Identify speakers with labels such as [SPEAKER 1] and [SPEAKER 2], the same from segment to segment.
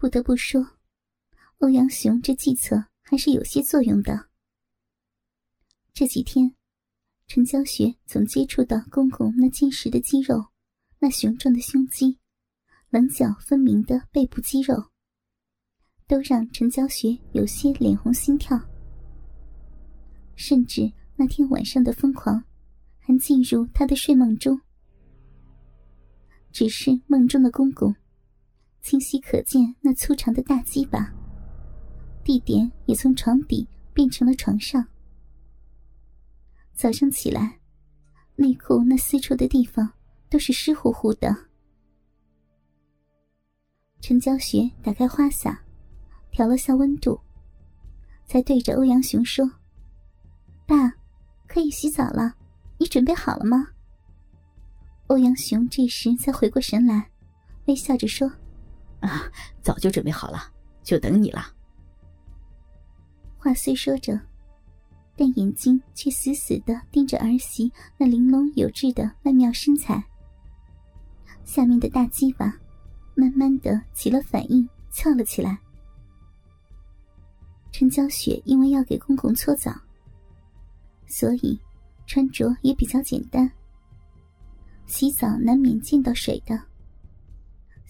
[SPEAKER 1] 不得不说，欧阳雄这计策还是有些作用的。这几天，陈娇雪总接触到公公那坚实的肌肉，那雄壮的胸肌，棱角分明的背部肌肉，都让陈娇雪有些脸红心跳。甚至那天晚上的疯狂，还进入她的睡梦中。只是梦中的公公。清晰可见那粗长的大鸡巴，地点也从床底变成了床上。早上起来，内裤那私处的地方都是湿乎乎的。陈娇雪打开花洒，调了下温度，才对着欧阳雄说：“爸，可以洗澡了，你准备好了吗？”欧阳雄这时才回过神来，微笑着说。
[SPEAKER 2] 啊，早就准备好了，就等你了。
[SPEAKER 1] 话虽说着，但眼睛却死死的盯着儿媳那玲珑有致的曼妙身材。下面的大鸡巴慢慢的起了反应，翘了起来。陈娇雪因为要给公公搓澡，所以穿着也比较简单。洗澡难免溅到水的。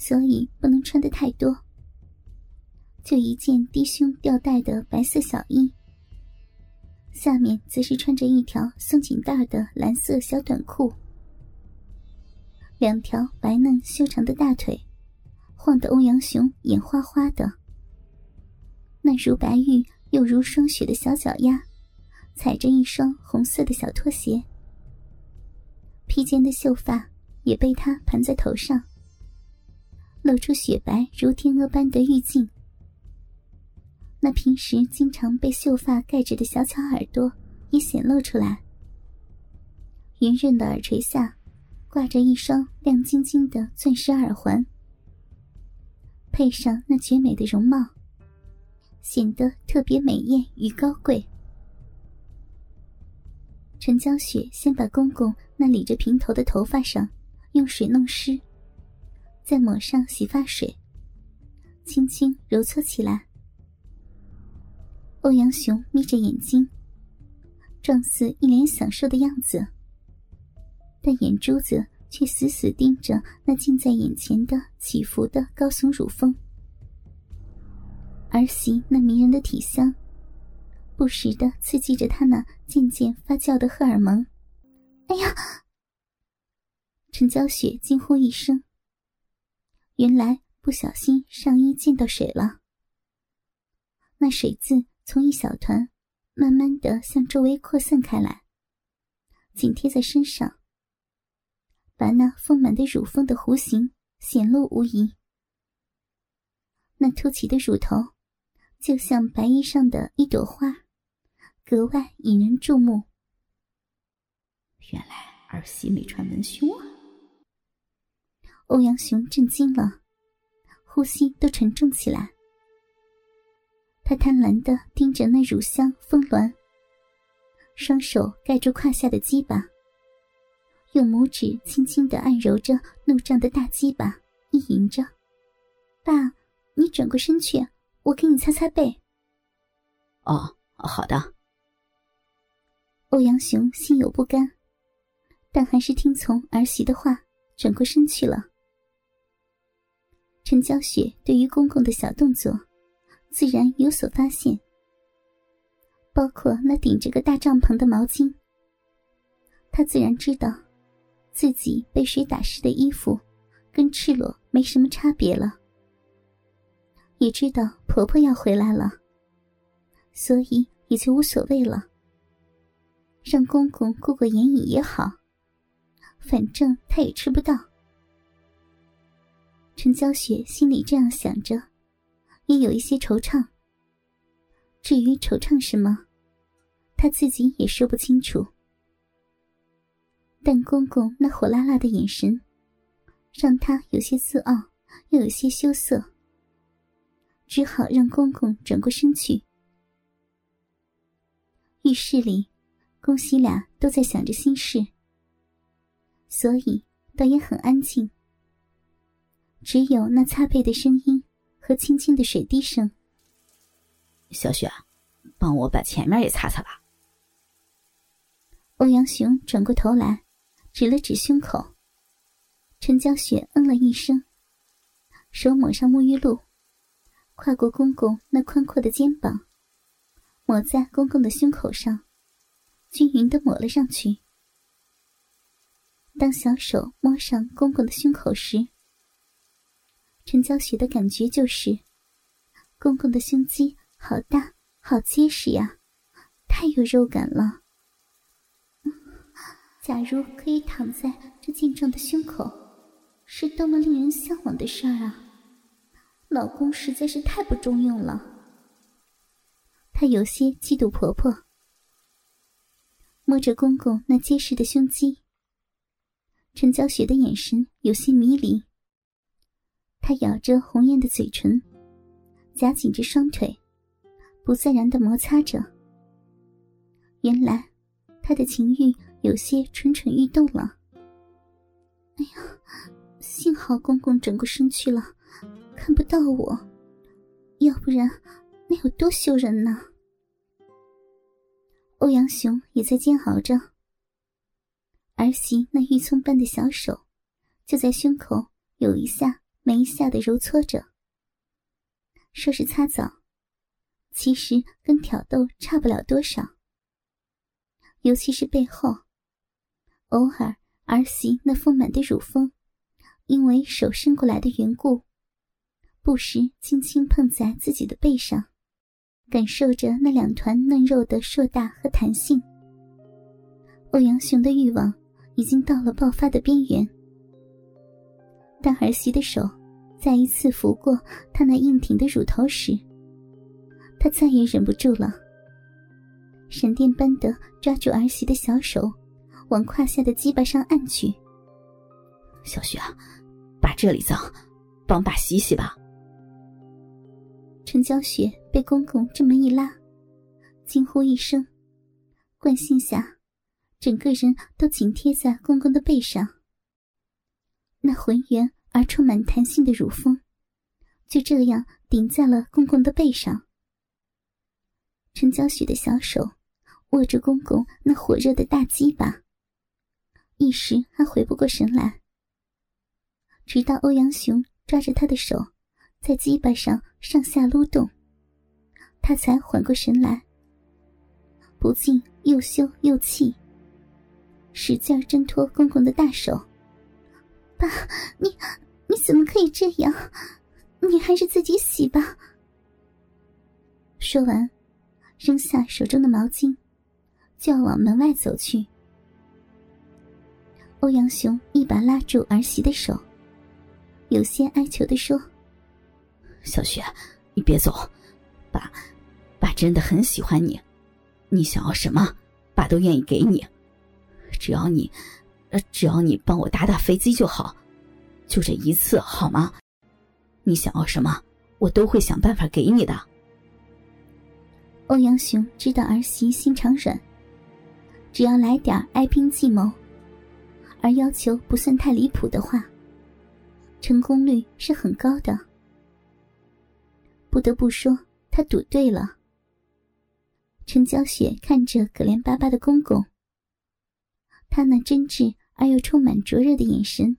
[SPEAKER 1] 所以不能穿的太多，就一件低胸吊带的白色小衣，下面则是穿着一条松紧带的蓝色小短裤，两条白嫩修长的大腿，晃得欧阳雄眼花花的。那如白玉又如霜雪的小脚丫，踩着一双红色的小拖鞋，披肩的秀发也被他盘在头上。露出雪白如天鹅般的玉颈，那平时经常被秀发盖着的小巧耳朵也显露出来。圆润的耳垂下，挂着一双亮晶晶的钻石耳环，配上那绝美的容貌，显得特别美艳与高贵。陈娇雪先把公公那理着平头的头发上用水弄湿。再抹上洗发水，轻轻揉搓起来。欧阳雄眯着眼睛，状似一脸享受的样子，但眼珠子却死死盯着那近在眼前的起伏的高耸乳峰。儿媳那迷人的体香，不时的刺激着他那渐渐发酵的荷尔蒙。哎呀！陈娇雪惊呼一声。原来不小心上衣溅到水了，那水渍从一小团慢慢的向周围扩散开来，紧贴在身上，把那丰满的乳峰的弧形显露无遗。那凸起的乳头，就像白衣上的一朵花，格外引人注目。
[SPEAKER 2] 原来儿媳没穿文胸啊！
[SPEAKER 1] 欧阳雄震惊了，呼吸都沉重起来。他贪婪的盯着那乳香峰峦，双手盖住胯下的鸡巴，用拇指轻轻的按揉着怒胀的大鸡巴，意淫着：“爸，你转过身去，我给你擦擦背。”“
[SPEAKER 2] 哦，好的。”
[SPEAKER 1] 欧阳雄心有不甘，但还是听从儿媳的话，转过身去了。陈娇雪对于公公的小动作，自然有所发现，包括那顶着个大帐篷的毛巾。她自然知道，自己被水打湿的衣服，跟赤裸没什么差别了。也知道婆婆要回来了，所以也就无所谓了。让公公过过眼瘾也好，反正他也吃不到。陈娇雪心里这样想着，也有一些惆怅。至于惆怅什么，她自己也说不清楚。但公公那火辣辣的眼神，让她有些自傲，又有些羞涩。只好让公公转过身去。浴室里，公媳俩都在想着心事，所以倒也很安静。只有那擦背的声音，和轻轻的水滴声。
[SPEAKER 2] 小雪，帮我把前面也擦擦吧。
[SPEAKER 1] 欧阳雄转过头来，指了指胸口。陈娇雪嗯了一声，手抹上沐浴露，跨过公公那宽阔的肩膀，抹在公公的胸口上，均匀的抹了上去。当小手摸上公公的胸口时，陈娇雪的感觉就是，公公的胸肌。好大，好结实呀，太有肉感了。假如可以躺在这健壮的胸口，是多么令人向往的事儿啊！老公实在是太不中用了。她有些嫉妒婆婆。摸着公公那结实的胸肌，陈娇雪的眼神有些迷离。他咬着红艳的嘴唇，夹紧着双腿。不自然的摩擦着，原来他的情欲有些蠢蠢欲动了。哎呀，幸好公公转过身去了，看不到我，要不然那有多羞人呢？欧阳雄也在煎熬着，儿媳那玉葱般的小手就在胸口有一下没一下的揉搓着，说是擦澡。其实跟挑逗差不了多少，尤其是背后，偶尔儿媳那丰满的乳峰，因为手伸过来的缘故，不时轻轻碰在自己的背上，感受着那两团嫩肉的硕大和弹性。欧阳雄的欲望已经到了爆发的边缘，当儿媳的手再一次拂过他那硬挺的乳头时，他再也忍不住了，闪电般的抓住儿媳的小手，往胯下的鸡巴上按去。
[SPEAKER 2] 小雪，把这里脏，帮爸洗洗吧。
[SPEAKER 1] 陈娇雪被公公这么一拉，惊呼一声，惯性下，整个人都紧贴在公公的背上。那浑圆而充满弹性的乳峰，就这样顶在了公公的背上。陈娇雪的小手握着公公那火热的大鸡巴，一时还回不过神来。直到欧阳雄抓着他的手，在鸡巴上上下撸动，他才缓过神来，不禁又羞又气，使劲挣脱公公的大手。爸，你你怎么可以这样？你还是自己洗吧。说完。扔下手中的毛巾，就要往门外走去。欧阳雄一把拉住儿媳的手，有些哀求的说：“
[SPEAKER 2] 小雪，你别走，爸，爸真的很喜欢你，你想要什么，爸都愿意给你，只要你，只要你帮我打打飞机就好，就这一次好吗？你想要什么，我都会想办法给你的。”
[SPEAKER 1] 欧阳雄知道儿媳心肠软，只要来点哀兵计谋，而要求不算太离谱的话，成功率是很高的。不得不说，他赌对了。陈娇雪看着可怜巴巴的公公，他那真挚而又充满灼热的眼神，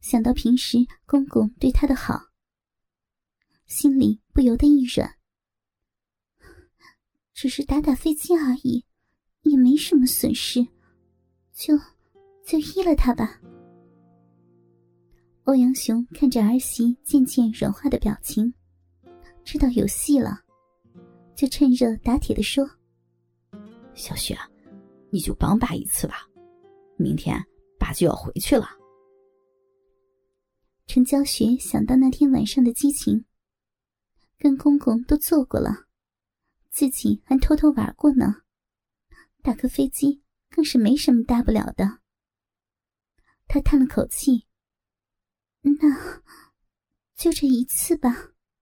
[SPEAKER 1] 想到平时公公对她的好，心里不由得一软。只是打打飞机而已，也没什么损失，就就依了他吧。欧阳雄看着儿媳渐渐软化的表情，知道有戏了，就趁热打铁的说：“
[SPEAKER 2] 小雪，你就帮爸一次吧，明天爸就要回去了。”
[SPEAKER 1] 陈娇雪想到那天晚上的激情，跟公公都做过了。自己还偷偷玩过呢，打个飞机更是没什么大不了的。他叹了口气：“那就这一次吧。”